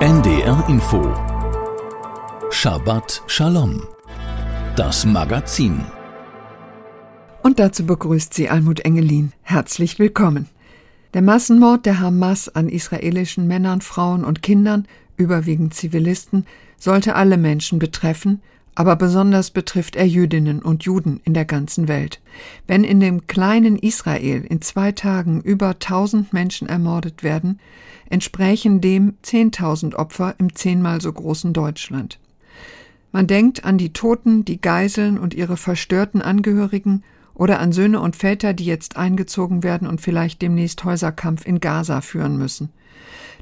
NDR Info Shabbat Shalom Das Magazin Und dazu begrüßt sie Almut Engelin. Herzlich willkommen. Der Massenmord der Hamas an israelischen Männern, Frauen und Kindern, überwiegend Zivilisten, sollte alle Menschen betreffen aber besonders betrifft er Jüdinnen und Juden in der ganzen Welt. Wenn in dem kleinen Israel in zwei Tagen über tausend Menschen ermordet werden, entsprächen dem zehntausend Opfer im zehnmal so großen Deutschland. Man denkt an die Toten, die Geiseln und ihre verstörten Angehörigen oder an Söhne und Väter, die jetzt eingezogen werden und vielleicht demnächst Häuserkampf in Gaza führen müssen.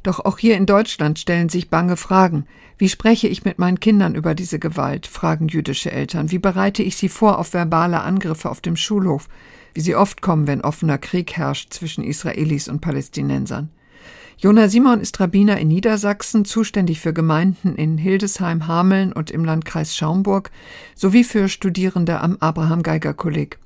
Doch auch hier in Deutschland stellen sich bange Fragen. Wie spreche ich mit meinen Kindern über diese Gewalt? fragen jüdische Eltern. Wie bereite ich sie vor auf verbale Angriffe auf dem Schulhof, wie sie oft kommen, wenn offener Krieg herrscht zwischen Israelis und Palästinensern? Jona Simon ist Rabbiner in Niedersachsen, zuständig für Gemeinden in Hildesheim, Hameln und im Landkreis Schaumburg sowie für Studierende am Abraham Geiger Kolleg.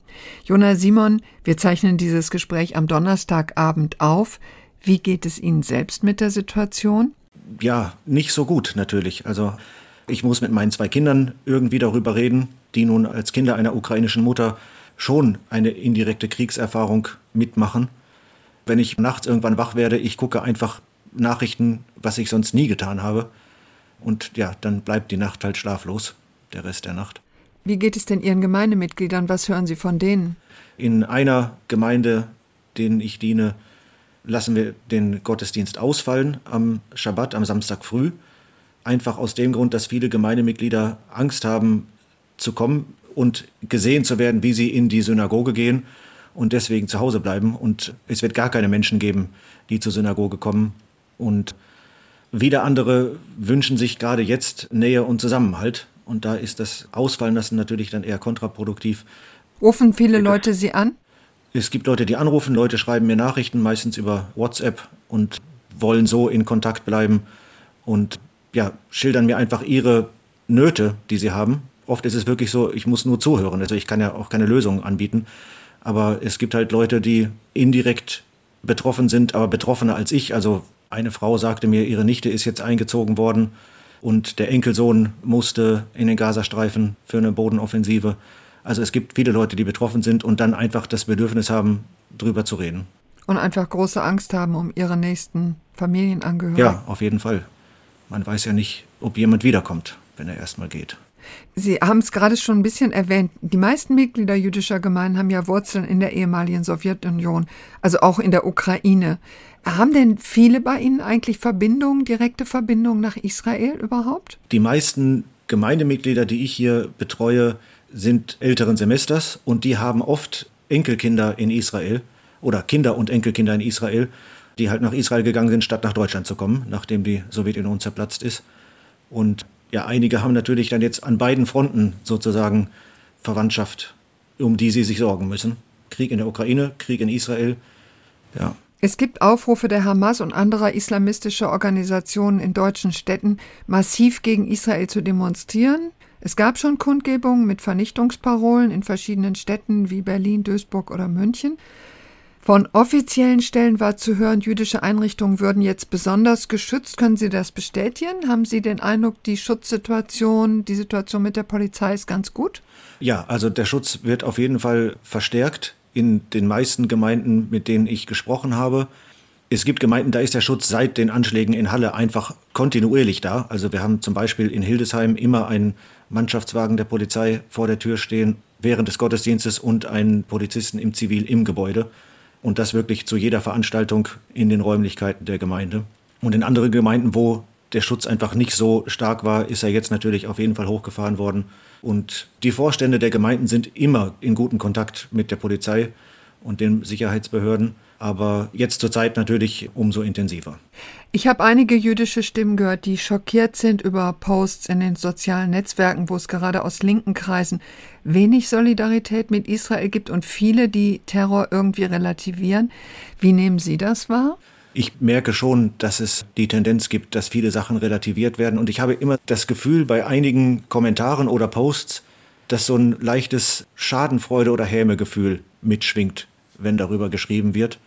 Jona Simon, wir zeichnen dieses Gespräch am Donnerstagabend auf. Wie geht es Ihnen selbst mit der Situation? Ja, nicht so gut natürlich. Also ich muss mit meinen zwei Kindern irgendwie darüber reden, die nun als Kinder einer ukrainischen Mutter schon eine indirekte Kriegserfahrung mitmachen. Wenn ich nachts irgendwann wach werde, ich gucke einfach Nachrichten, was ich sonst nie getan habe. Und ja, dann bleibt die Nacht halt schlaflos, der Rest der Nacht. Wie geht es denn Ihren Gemeindemitgliedern? Was hören Sie von denen? In einer Gemeinde, denen ich diene, lassen wir den Gottesdienst ausfallen am Schabbat, am Samstag früh. Einfach aus dem Grund, dass viele Gemeindemitglieder Angst haben zu kommen und gesehen zu werden, wie sie in die Synagoge gehen und deswegen zu Hause bleiben. Und es wird gar keine Menschen geben, die zur Synagoge kommen. Und wieder andere wünschen sich gerade jetzt Nähe und Zusammenhalt. Und da ist das Ausfallen lassen natürlich dann eher kontraproduktiv. Rufen viele Leute Sie an? Es gibt Leute, die anrufen, Leute schreiben mir Nachrichten, meistens über WhatsApp und wollen so in Kontakt bleiben und ja, schildern mir einfach ihre Nöte, die sie haben. Oft ist es wirklich so, ich muss nur zuhören. Also ich kann ja auch keine Lösung anbieten. Aber es gibt halt Leute, die indirekt betroffen sind, aber betroffener als ich. Also eine Frau sagte mir, ihre Nichte ist jetzt eingezogen worden und der Enkelsohn musste in den Gazastreifen für eine Bodenoffensive. Also es gibt viele Leute, die betroffen sind und dann einfach das Bedürfnis haben, drüber zu reden. Und einfach große Angst haben um ihre nächsten Familienangehörigen. Ja, auf jeden Fall. Man weiß ja nicht, ob jemand wiederkommt, wenn er erstmal geht. Sie haben es gerade schon ein bisschen erwähnt. Die meisten Mitglieder jüdischer Gemeinden haben ja Wurzeln in der ehemaligen Sowjetunion, also auch in der Ukraine. Haben denn viele bei Ihnen eigentlich Verbindungen, direkte Verbindungen nach Israel überhaupt? Die meisten Gemeindemitglieder, die ich hier betreue, sind älteren Semesters und die haben oft Enkelkinder in Israel oder Kinder und Enkelkinder in Israel, die halt nach Israel gegangen sind, statt nach Deutschland zu kommen, nachdem die Sowjetunion zerplatzt ist. Und ja, einige haben natürlich dann jetzt an beiden Fronten sozusagen Verwandtschaft, um die sie sich sorgen müssen. Krieg in der Ukraine, Krieg in Israel. Ja. Es gibt Aufrufe der Hamas und anderer islamistischer Organisationen in deutschen Städten, massiv gegen Israel zu demonstrieren. Es gab schon Kundgebungen mit Vernichtungsparolen in verschiedenen Städten wie Berlin, Duisburg oder München. Von offiziellen Stellen war zu hören, jüdische Einrichtungen würden jetzt besonders geschützt. Können Sie das bestätigen? Haben Sie den Eindruck, die Schutzsituation, die Situation mit der Polizei ist ganz gut? Ja, also der Schutz wird auf jeden Fall verstärkt in den meisten Gemeinden, mit denen ich gesprochen habe. Es gibt Gemeinden, da ist der Schutz seit den Anschlägen in Halle einfach kontinuierlich da. Also wir haben zum Beispiel in Hildesheim immer einen Mannschaftswagen der Polizei vor der Tür stehen während des Gottesdienstes und einen Polizisten im Zivil im Gebäude. Und das wirklich zu jeder Veranstaltung in den Räumlichkeiten der Gemeinde. Und in anderen Gemeinden, wo der Schutz einfach nicht so stark war, ist er jetzt natürlich auf jeden Fall hochgefahren worden. Und die Vorstände der Gemeinden sind immer in gutem Kontakt mit der Polizei und den Sicherheitsbehörden aber jetzt zur Zeit natürlich umso intensiver. Ich habe einige jüdische Stimmen gehört, die schockiert sind über Posts in den sozialen Netzwerken, wo es gerade aus linken Kreisen wenig Solidarität mit Israel gibt und viele, die Terror irgendwie relativieren. Wie nehmen Sie das wahr? Ich merke schon, dass es die Tendenz gibt, dass viele Sachen relativiert werden. Und ich habe immer das Gefühl bei einigen Kommentaren oder Posts, dass so ein leichtes Schadenfreude oder Hämegefühl mitschwingt, wenn darüber geschrieben wird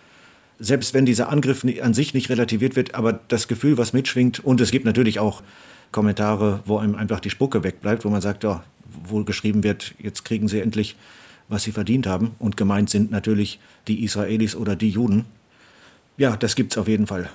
selbst wenn dieser Angriff an sich nicht relativiert wird, aber das Gefühl, was mitschwingt, und es gibt natürlich auch Kommentare, wo einem einfach die Spucke wegbleibt, wo man sagt, ja, wohl geschrieben wird, jetzt kriegen sie endlich, was sie verdient haben. Und gemeint sind natürlich die Israelis oder die Juden. Ja, das gibt's auf jeden Fall.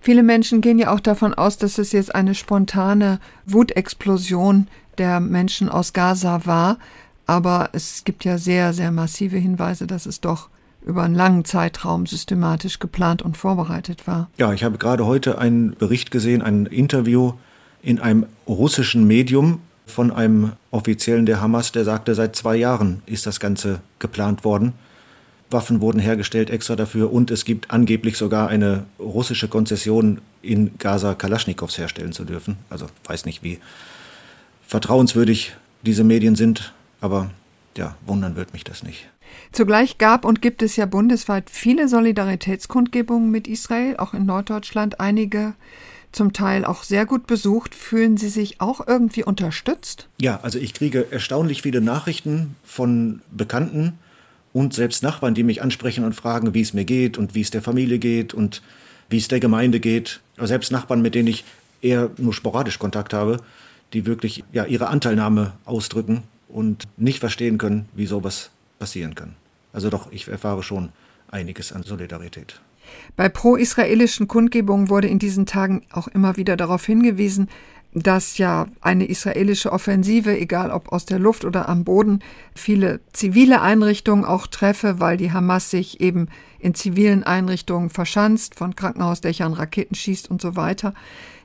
Viele Menschen gehen ja auch davon aus, dass es jetzt eine spontane Wutexplosion der Menschen aus Gaza war. Aber es gibt ja sehr, sehr massive Hinweise, dass es doch über einen langen Zeitraum systematisch geplant und vorbereitet war. Ja, ich habe gerade heute einen Bericht gesehen, ein Interview in einem russischen Medium von einem Offiziellen der Hamas, der sagte, seit zwei Jahren ist das Ganze geplant worden. Waffen wurden hergestellt extra dafür und es gibt angeblich sogar eine russische Konzession, in Gaza Kalaschnikows herstellen zu dürfen. Also weiß nicht, wie vertrauenswürdig diese Medien sind, aber ja, wundern wird mich das nicht. Zugleich gab und gibt es ja bundesweit viele Solidaritätskundgebungen mit Israel, auch in Norddeutschland einige zum Teil auch sehr gut besucht. Fühlen Sie sich auch irgendwie unterstützt? Ja, also ich kriege erstaunlich viele Nachrichten von Bekannten und selbst Nachbarn, die mich ansprechen und fragen, wie es mir geht und wie es der Familie geht und wie es der Gemeinde geht. Aber selbst Nachbarn, mit denen ich eher nur sporadisch Kontakt habe, die wirklich ja, ihre Anteilnahme ausdrücken und nicht verstehen können, wie sowas passieren kann. Also doch, ich erfahre schon einiges an Solidarität. Bei pro-israelischen Kundgebungen wurde in diesen Tagen auch immer wieder darauf hingewiesen, dass ja eine israelische Offensive, egal ob aus der Luft oder am Boden, viele zivile Einrichtungen auch treffe, weil die Hamas sich eben in zivilen Einrichtungen verschanzt, von Krankenhausdächern Raketen schießt und so weiter.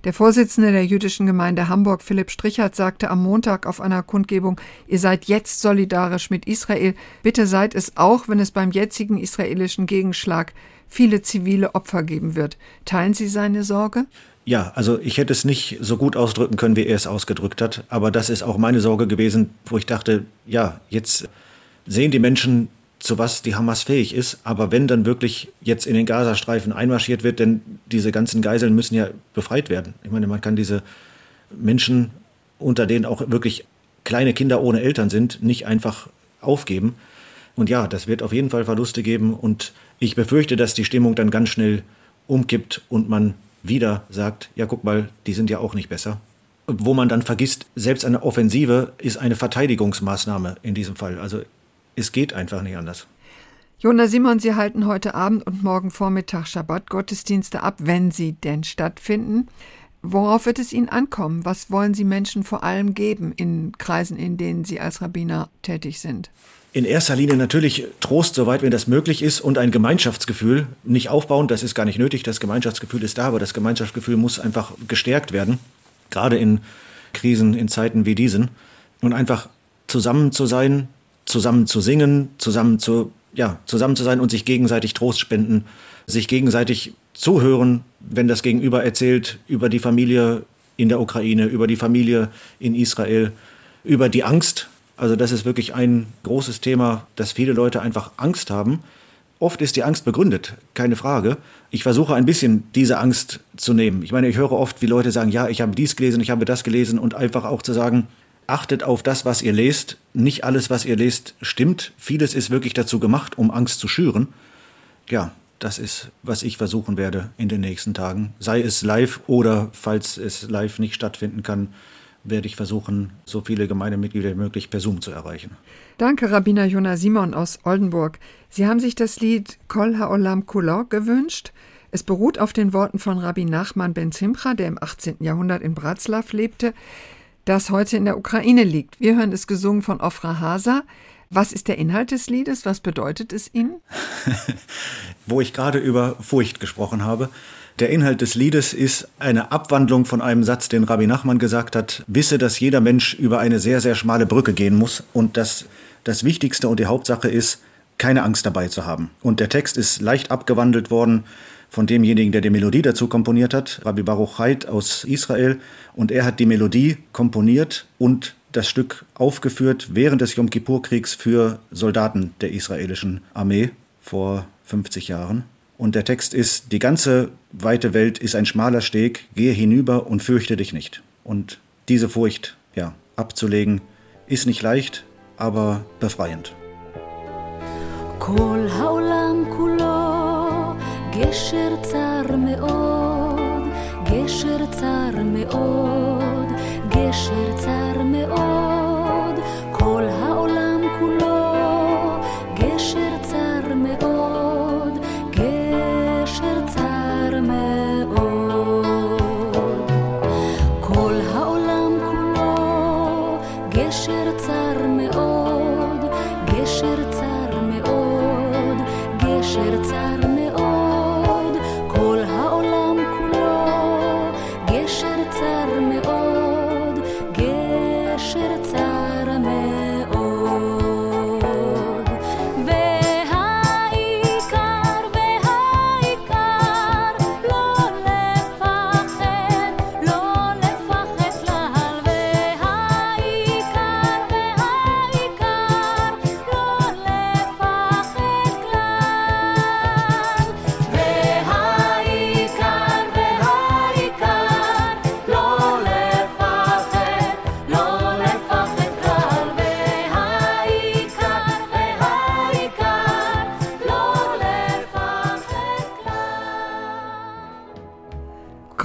Der Vorsitzende der jüdischen Gemeinde Hamburg, Philipp Strichert, sagte am Montag auf einer Kundgebung, ihr seid jetzt solidarisch mit Israel. Bitte seid es auch, wenn es beim jetzigen israelischen Gegenschlag viele zivile Opfer geben wird. Teilen Sie seine Sorge? Ja, also ich hätte es nicht so gut ausdrücken können, wie er es ausgedrückt hat. Aber das ist auch meine Sorge gewesen, wo ich dachte, ja, jetzt sehen die Menschen, zu was die Hamas fähig ist. Aber wenn dann wirklich jetzt in den Gazastreifen einmarschiert wird, denn diese ganzen Geiseln müssen ja befreit werden. Ich meine, man kann diese Menschen, unter denen auch wirklich kleine Kinder ohne Eltern sind, nicht einfach aufgeben. Und ja, das wird auf jeden Fall Verluste geben. Und ich befürchte, dass die Stimmung dann ganz schnell umkippt und man wieder sagt, ja, guck mal, die sind ja auch nicht besser. Wo man dann vergisst, selbst eine Offensive ist eine Verteidigungsmaßnahme in diesem Fall. Also es geht einfach nicht anders. Jona Simon, Sie halten heute Abend und morgen Vormittag Schabbat-Gottesdienste ab, wenn sie denn stattfinden. Worauf wird es Ihnen ankommen? Was wollen Sie Menschen vor allem geben in Kreisen, in denen Sie als Rabbiner tätig sind? In erster Linie natürlich Trost, soweit wenn das möglich ist, und ein Gemeinschaftsgefühl. Nicht aufbauen, das ist gar nicht nötig. Das Gemeinschaftsgefühl ist da, aber das Gemeinschaftsgefühl muss einfach gestärkt werden. Gerade in Krisen, in Zeiten wie diesen. Und einfach zusammen zu sein, zusammen zu singen, zusammen zu, ja, zusammen zu sein und sich gegenseitig Trost spenden, sich gegenseitig zuhören, wenn das Gegenüber erzählt über die Familie in der Ukraine, über die Familie in Israel, über die Angst, also das ist wirklich ein großes Thema, dass viele Leute einfach Angst haben. Oft ist die Angst begründet, keine Frage. Ich versuche ein bisschen diese Angst zu nehmen. Ich meine, ich höre oft, wie Leute sagen, ja, ich habe dies gelesen, ich habe das gelesen und einfach auch zu sagen, achtet auf das, was ihr lest. Nicht alles, was ihr lest, stimmt. Vieles ist wirklich dazu gemacht, um Angst zu schüren. Ja, das ist, was ich versuchen werde in den nächsten Tagen. Sei es live oder, falls es live nicht stattfinden kann, werde ich versuchen, so viele Gemeindemitglieder wie möglich per Zoom zu erreichen. Danke, Rabbiner Jona Simon aus Oldenburg. Sie haben sich das Lied Kol Haolam Kulo gewünscht. Es beruht auf den Worten von Rabbi Nachman ben Zimcha, der im 18. Jahrhundert in Bratslav lebte, das heute in der Ukraine liegt. Wir hören es gesungen von Ofra Hasa. Was ist der Inhalt des Liedes? Was bedeutet es Ihnen? Wo ich gerade über Furcht gesprochen habe, der Inhalt des Liedes ist eine Abwandlung von einem Satz, den Rabbi Nachman gesagt hat, wisse, dass jeder Mensch über eine sehr, sehr schmale Brücke gehen muss und dass das Wichtigste und die Hauptsache ist, keine Angst dabei zu haben. Und der Text ist leicht abgewandelt worden von demjenigen, der die Melodie dazu komponiert hat, Rabbi Baruch Haidt aus Israel. Und er hat die Melodie komponiert und das Stück aufgeführt während des Yom Kippur-Kriegs für Soldaten der israelischen Armee vor 50 Jahren. Und der Text ist, die ganze weite Welt ist ein schmaler Steg, gehe hinüber und fürchte dich nicht. Und diese Furcht, ja, abzulegen, ist nicht leicht, aber befreiend. Kol גשר צר מאוד, גשר צר מאוד, גשר צר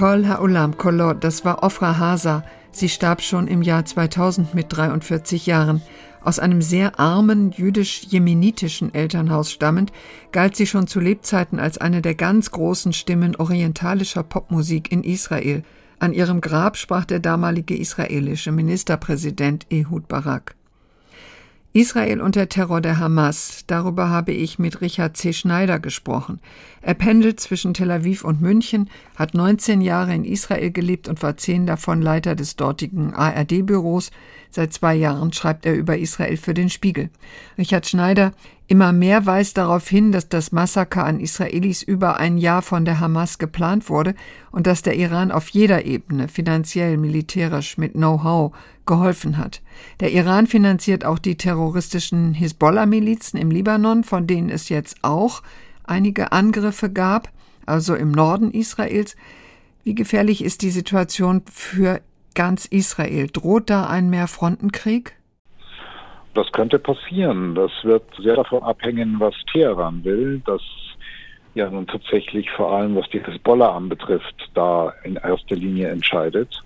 Kol Ha'olam Kolot, das war Ofra Hasa. Sie starb schon im Jahr 2000 mit 43 Jahren. Aus einem sehr armen jüdisch-jemenitischen Elternhaus stammend, galt sie schon zu Lebzeiten als eine der ganz großen Stimmen orientalischer Popmusik in Israel. An ihrem Grab sprach der damalige israelische Ministerpräsident Ehud Barak. Israel und der Terror der Hamas, darüber habe ich mit Richard C. Schneider gesprochen. Er pendelt zwischen Tel Aviv und München, hat 19 Jahre in Israel gelebt und war zehn davon Leiter des dortigen ARD-Büros. Seit zwei Jahren schreibt er über Israel für den Spiegel. Richard Schneider, immer mehr weist darauf hin, dass das Massaker an Israelis über ein Jahr von der Hamas geplant wurde und dass der Iran auf jeder Ebene, finanziell, militärisch, mit Know-how, geholfen hat. Der Iran finanziert auch die terroristischen Hisbollah-Milizen im Libanon, von denen es jetzt auch einige Angriffe gab, also im Norden Israels. Wie gefährlich ist die Situation für ganz Israel? Droht da ein Mehrfrontenkrieg? Das könnte passieren. Das wird sehr davon abhängen, was Teheran will. Das ja nun tatsächlich vor allem, was die Hezbollah anbetrifft, da in erster Linie entscheidet.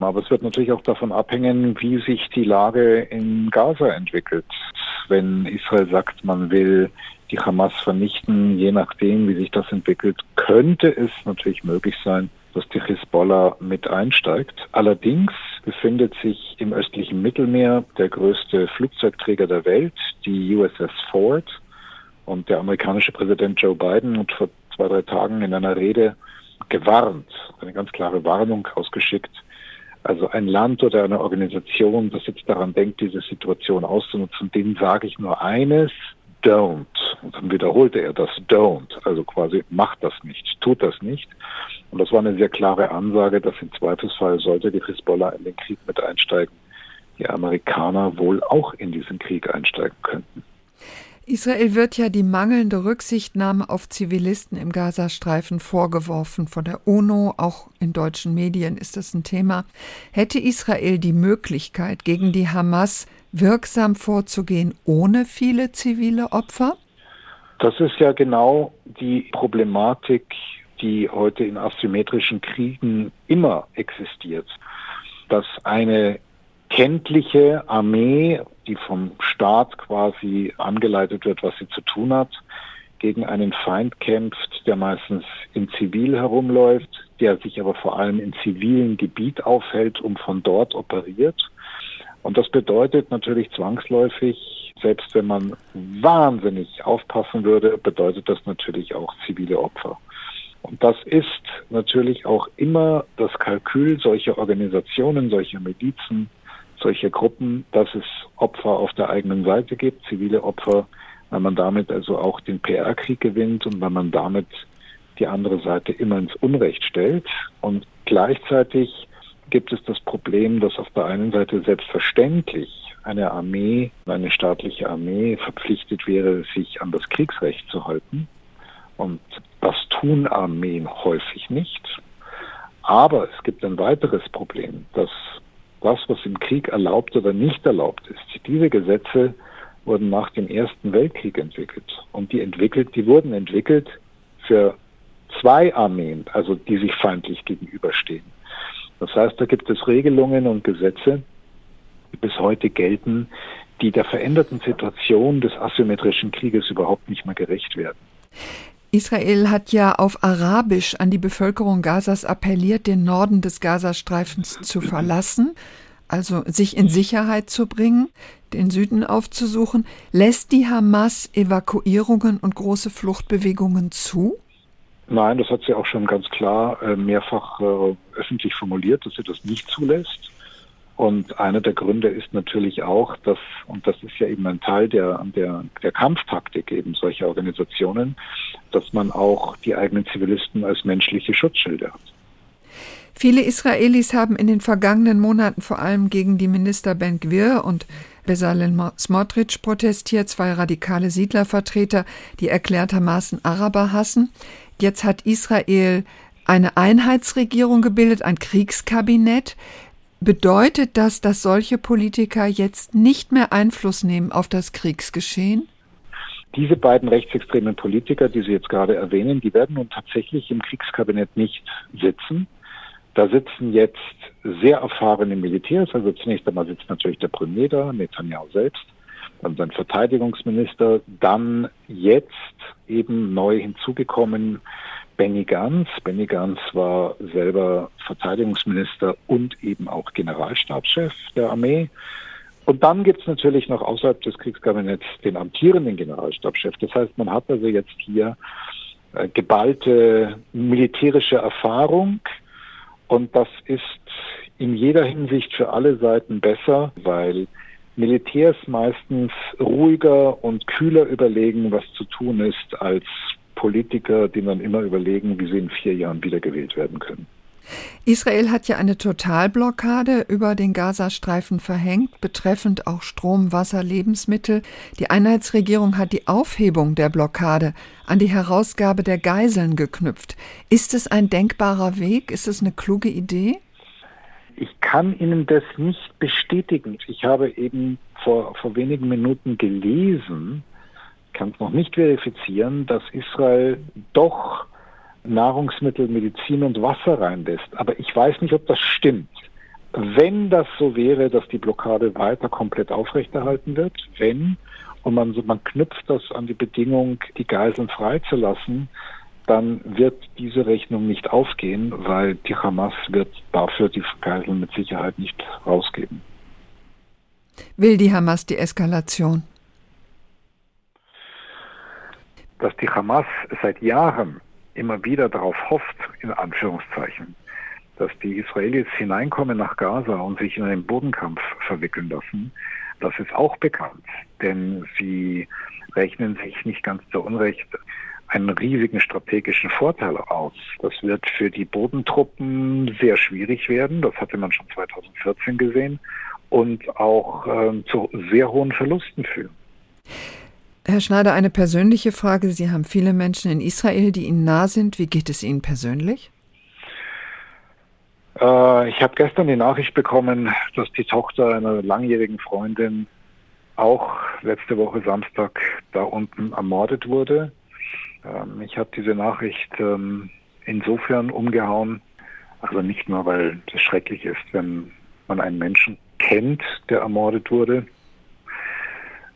Aber es wird natürlich auch davon abhängen, wie sich die Lage in Gaza entwickelt. Wenn Israel sagt, man will die Hamas vernichten, je nachdem, wie sich das entwickelt, könnte es natürlich möglich sein, dass die Hisbollah mit einsteigt. Allerdings befindet sich im östlichen Mittelmeer der größte Flugzeugträger der Welt, die USS Ford. Und der amerikanische Präsident Joe Biden hat vor zwei, drei Tagen in einer Rede gewarnt, eine ganz klare Warnung ausgeschickt. Also ein Land oder eine Organisation, das jetzt daran denkt, diese Situation auszunutzen, denen sage ich nur eines, don't. Und dann wiederholte er das don't. Also quasi macht das nicht, tut das nicht. Und das war eine sehr klare Ansage, dass im Zweifelsfall sollte die Hisbollah in den Krieg mit einsteigen, die Amerikaner wohl auch in diesen Krieg einsteigen könnten. Israel wird ja die mangelnde Rücksichtnahme auf Zivilisten im Gazastreifen vorgeworfen von der UNO, auch in deutschen Medien ist das ein Thema. Hätte Israel die Möglichkeit, gegen die Hamas wirksam vorzugehen, ohne viele zivile Opfer? Das ist ja genau die Problematik, die heute in asymmetrischen Kriegen immer existiert. Dass eine kenntliche Armee, die vom Staat quasi angeleitet wird, was sie zu tun hat, gegen einen Feind kämpft, der meistens in Zivil herumläuft, der sich aber vor allem in zivilen Gebiet aufhält und von dort operiert. Und das bedeutet natürlich zwangsläufig, selbst wenn man wahnsinnig aufpassen würde, bedeutet das natürlich auch zivile Opfer. Und das ist natürlich auch immer das Kalkül solcher Organisationen, solcher Milizen, solcher Gruppen, dass es Opfer auf der eigenen Seite gibt, zivile Opfer, weil man damit also auch den PR-Krieg gewinnt und weil man damit die andere Seite immer ins Unrecht stellt. Und gleichzeitig gibt es das Problem, dass auf der einen Seite selbstverständlich eine Armee, eine staatliche Armee verpflichtet wäre, sich an das Kriegsrecht zu halten. Und das tun Armeen häufig nicht. Aber es gibt ein weiteres Problem, dass das, was im Krieg erlaubt oder nicht erlaubt ist, diese Gesetze wurden nach dem Ersten Weltkrieg entwickelt. Und die entwickelt, die wurden entwickelt für zwei Armeen, also die sich feindlich gegenüberstehen. Das heißt, da gibt es Regelungen und Gesetze, die bis heute gelten, die der veränderten Situation des asymmetrischen Krieges überhaupt nicht mehr gerecht werden. Israel hat ja auf Arabisch an die Bevölkerung Gazas appelliert, den Norden des Gazastreifens zu verlassen, also sich in Sicherheit zu bringen, den Süden aufzusuchen. Lässt die Hamas Evakuierungen und große Fluchtbewegungen zu? Nein, das hat sie auch schon ganz klar äh, mehrfach äh, öffentlich formuliert, dass sie das nicht zulässt. Und einer der Gründe ist natürlich auch, dass, und das ist ja eben ein Teil der, der, der Kampftaktik eben solcher Organisationen, dass man auch die eigenen Zivilisten als menschliche Schutzschilde hat. Viele Israelis haben in den vergangenen Monaten vor allem gegen die Minister Ben Gvir und Bezalel Smotrich protestiert, zwei radikale Siedlervertreter, die erklärtermaßen Araber hassen. Jetzt hat Israel eine Einheitsregierung gebildet, ein Kriegskabinett. Bedeutet das, dass solche Politiker jetzt nicht mehr Einfluss nehmen auf das Kriegsgeschehen? Diese beiden rechtsextremen Politiker, die Sie jetzt gerade erwähnen, die werden nun tatsächlich im Kriegskabinett nicht sitzen. Da sitzen jetzt sehr erfahrene Militärs. Also zunächst einmal sitzt natürlich der Premier da, Netanyahu selbst, dann sein Verteidigungsminister, dann jetzt eben neu hinzugekommen Benny Gantz. Benny Gantz war selber Verteidigungsminister und eben auch Generalstabschef der Armee. Und dann gibt es natürlich noch außerhalb des Kriegskabinetts den amtierenden Generalstabschef. Das heißt, man hat also jetzt hier äh, geballte militärische Erfahrung und das ist in jeder Hinsicht für alle Seiten besser, weil Militärs meistens ruhiger und kühler überlegen, was zu tun ist, als Politiker, die dann immer überlegen, wie sie in vier Jahren wiedergewählt werden können. Israel hat ja eine Totalblockade über den Gazastreifen verhängt, betreffend auch Strom, Wasser, Lebensmittel. Die Einheitsregierung hat die Aufhebung der Blockade an die Herausgabe der Geiseln geknüpft. Ist es ein denkbarer Weg? Ist es eine kluge Idee? Ich kann Ihnen das nicht bestätigen. Ich habe eben vor, vor wenigen Minuten gelesen, kann es noch nicht verifizieren, dass Israel doch Nahrungsmittel, Medizin und Wasser reinlässt. Aber ich weiß nicht, ob das stimmt. Wenn das so wäre, dass die Blockade weiter komplett aufrechterhalten wird, wenn, und man, man knüpft das an die Bedingung, die Geiseln freizulassen, dann wird diese Rechnung nicht aufgehen, weil die Hamas wird dafür die Geiseln mit Sicherheit nicht rausgeben. Will die Hamas die Eskalation? Dass die Hamas seit Jahren immer wieder darauf hofft, in Anführungszeichen, dass die Israelis hineinkommen nach Gaza und sich in einen Bodenkampf verwickeln lassen, das ist auch bekannt. Denn sie rechnen sich nicht ganz zu Unrecht einen riesigen strategischen Vorteil aus. Das wird für die Bodentruppen sehr schwierig werden. Das hatte man schon 2014 gesehen und auch äh, zu sehr hohen Verlusten führen. Herr Schneider, eine persönliche Frage. Sie haben viele Menschen in Israel, die Ihnen nah sind. Wie geht es Ihnen persönlich? Äh, ich habe gestern die Nachricht bekommen, dass die Tochter einer langjährigen Freundin auch letzte Woche Samstag da unten ermordet wurde. Ähm, ich habe diese Nachricht ähm, insofern umgehauen, also nicht nur, weil es schrecklich ist, wenn man einen Menschen kennt, der ermordet wurde,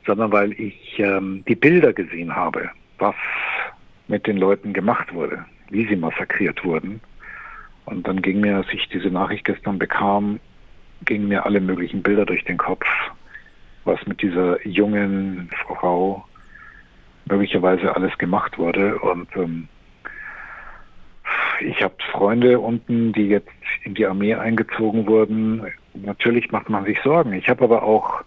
sondern weil ich ähm, die Bilder gesehen habe, was mit den Leuten gemacht wurde, wie sie massakriert wurden. Und dann ging mir, als ich diese Nachricht gestern bekam, gingen mir alle möglichen Bilder durch den Kopf, was mit dieser jungen Frau möglicherweise alles gemacht wurde. Und ähm, ich habe Freunde unten, die jetzt in die Armee eingezogen wurden. Natürlich macht man sich Sorgen. Ich habe aber auch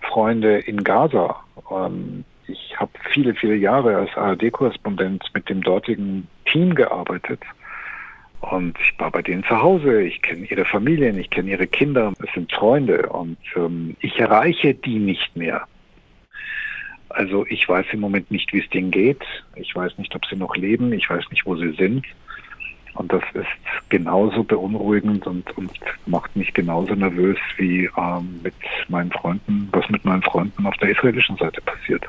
Freunde in Gaza. Ähm, ich habe viele, viele Jahre als ARD-Korrespondent mit dem dortigen Team gearbeitet. Und ich war bei denen zu Hause, ich kenne ihre Familien, ich kenne ihre Kinder, es sind Freunde und ähm, ich erreiche die nicht mehr. Also ich weiß im Moment nicht, wie es denen geht. Ich weiß nicht, ob sie noch leben. Ich weiß nicht, wo sie sind. Und das ist genauso beunruhigend und, und macht mich genauso nervös wie ähm, mit meinen Freunden, was mit meinen Freunden auf der israelischen Seite passiert.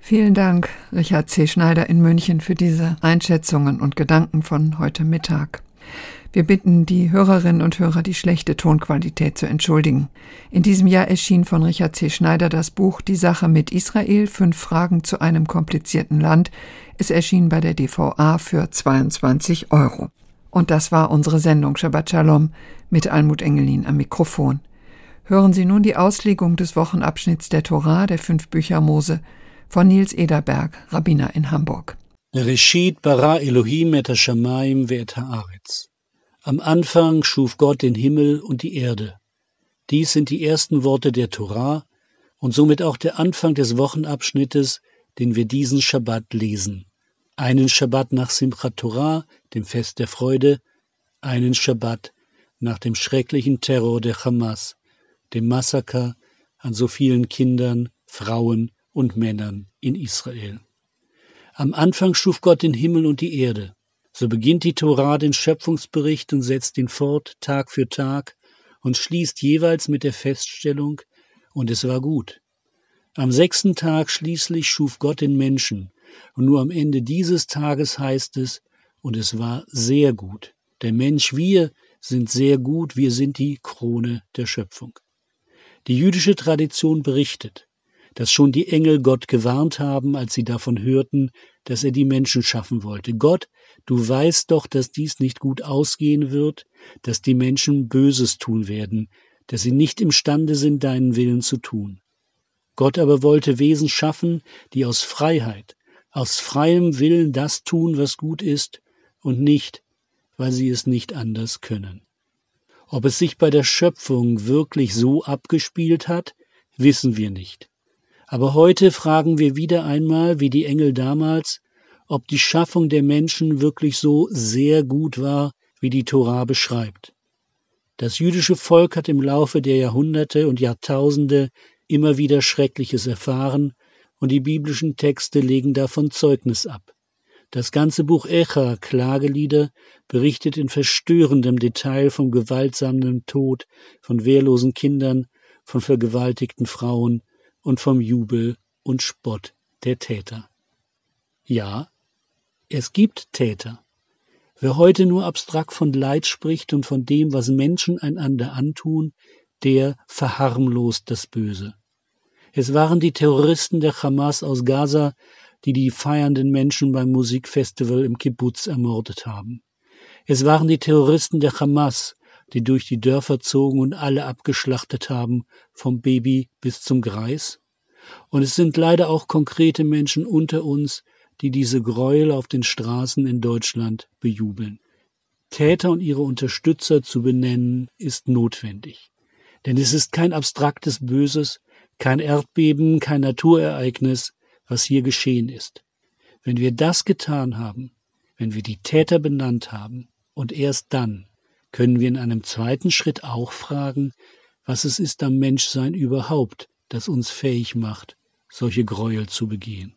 Vielen Dank, Richard C. Schneider in München, für diese Einschätzungen und Gedanken von heute Mittag. Wir bitten die Hörerinnen und Hörer, die schlechte Tonqualität zu entschuldigen. In diesem Jahr erschien von Richard C. Schneider das Buch Die Sache mit Israel, fünf Fragen zu einem komplizierten Land. Es erschien bei der DVA für 22 Euro. Und das war unsere Sendung Shabbat Shalom mit Almut Engelin am Mikrofon. Hören Sie nun die Auslegung des Wochenabschnitts der Torah der fünf Bücher Mose von Nils Ederberg, Rabbiner in Hamburg. Reshit bara Elohim et hashamayim ve'et haaretz. Am Anfang schuf Gott den Himmel und die Erde. Dies sind die ersten Worte der Torah und somit auch der Anfang des Wochenabschnittes, den wir diesen Schabbat lesen. Einen Schabbat nach Simchat Torah, dem Fest der Freude, einen Schabbat nach dem schrecklichen Terror der Hamas, dem Massaker an so vielen Kindern, Frauen und Männern in Israel. Am Anfang schuf Gott den Himmel und die Erde. So beginnt die Torah den Schöpfungsbericht und setzt ihn fort Tag für Tag und schließt jeweils mit der Feststellung, und es war gut. Am sechsten Tag schließlich schuf Gott den Menschen, und nur am Ende dieses Tages heißt es, und es war sehr gut. Der Mensch, wir sind sehr gut, wir sind die Krone der Schöpfung. Die jüdische Tradition berichtet, dass schon die Engel Gott gewarnt haben, als sie davon hörten, dass er die Menschen schaffen wollte. Gott, du weißt doch, dass dies nicht gut ausgehen wird, dass die Menschen Böses tun werden, dass sie nicht imstande sind, deinen Willen zu tun. Gott aber wollte Wesen schaffen, die aus Freiheit, aus freiem Willen das tun, was gut ist, und nicht, weil sie es nicht anders können. Ob es sich bei der Schöpfung wirklich so abgespielt hat, wissen wir nicht. Aber heute fragen wir wieder einmal, wie die Engel damals, ob die Schaffung der Menschen wirklich so sehr gut war, wie die Torah beschreibt. Das jüdische Volk hat im Laufe der Jahrhunderte und Jahrtausende immer wieder Schreckliches erfahren, und die biblischen Texte legen davon Zeugnis ab. Das ganze Buch Echa, Klagelieder, berichtet in verstörendem Detail vom gewaltsamen Tod von wehrlosen Kindern, von vergewaltigten Frauen, und vom Jubel und Spott der Täter. Ja, es gibt Täter. Wer heute nur abstrakt von Leid spricht und von dem, was Menschen einander antun, der verharmlost das Böse. Es waren die Terroristen der Hamas aus Gaza, die die feiernden Menschen beim Musikfestival im Kibbutz ermordet haben. Es waren die Terroristen der Hamas, die durch die Dörfer zogen und alle abgeschlachtet haben, vom Baby bis zum Greis. Und es sind leider auch konkrete Menschen unter uns, die diese Gräuel auf den Straßen in Deutschland bejubeln. Täter und ihre Unterstützer zu benennen, ist notwendig. Denn es ist kein abstraktes Böses, kein Erdbeben, kein Naturereignis, was hier geschehen ist. Wenn wir das getan haben, wenn wir die Täter benannt haben, und erst dann können wir in einem zweiten Schritt auch fragen, was es ist am Menschsein überhaupt, das uns fähig macht, solche Gräuel zu begehen.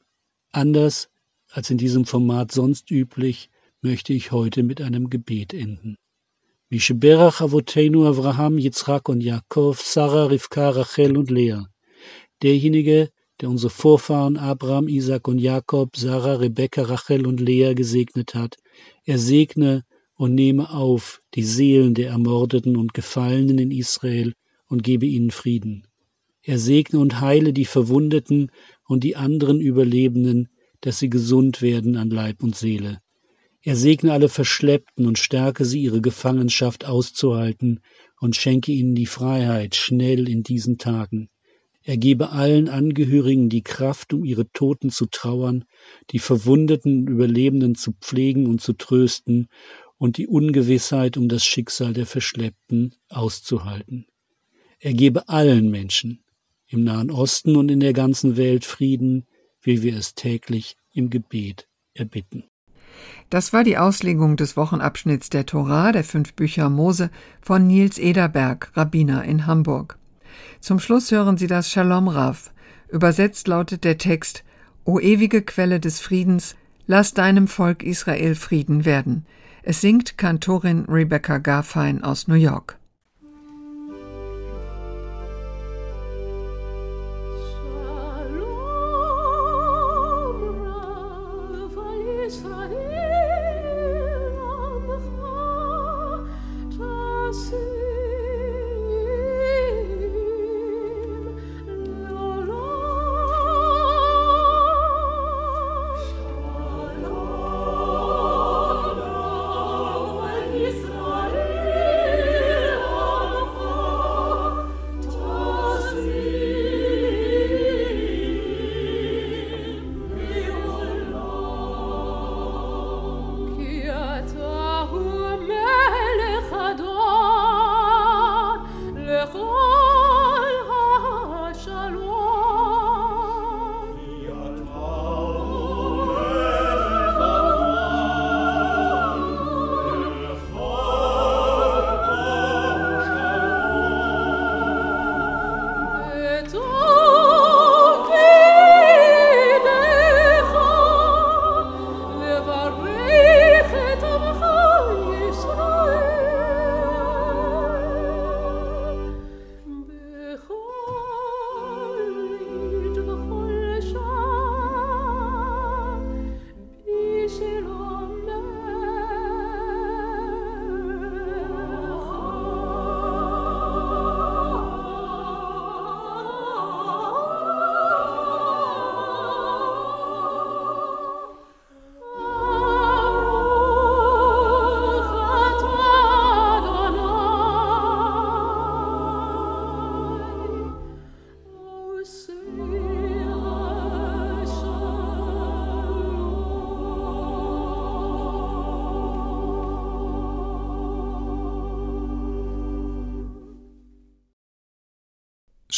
Anders als in diesem Format sonst üblich, möchte ich heute mit einem Gebet enden. Misheberach Avotenu Avraham, Yitzchak und Jakob, Sarah, Rivka, Rachel und Lea. Derjenige, der unsere Vorfahren Abraham, Isaac und Jakob, Sarah, Rebekka, Rachel und Lea gesegnet hat, er segne und nehme auf die Seelen der Ermordeten und Gefallenen in Israel und gebe ihnen Frieden. Er segne und heile die Verwundeten und die anderen Überlebenden, dass sie gesund werden an Leib und Seele. Er segne alle Verschleppten und stärke sie, ihre Gefangenschaft auszuhalten und schenke ihnen die Freiheit schnell in diesen Tagen. Er gebe allen Angehörigen die Kraft, um ihre Toten zu trauern, die Verwundeten und Überlebenden zu pflegen und zu trösten und die Ungewissheit um das Schicksal der Verschleppten auszuhalten. Er gebe allen Menschen im Nahen Osten und in der ganzen Welt Frieden, wie wir es täglich im Gebet erbitten. Das war die Auslegung des Wochenabschnitts der Torah der fünf Bücher Mose von Nils Ederberg, Rabbiner in Hamburg. Zum Schluss hören Sie das Shalom Rav. Übersetzt lautet der Text: O ewige Quelle des Friedens, lass deinem Volk Israel Frieden werden. Es singt Kantorin Rebecca Garfein aus New York.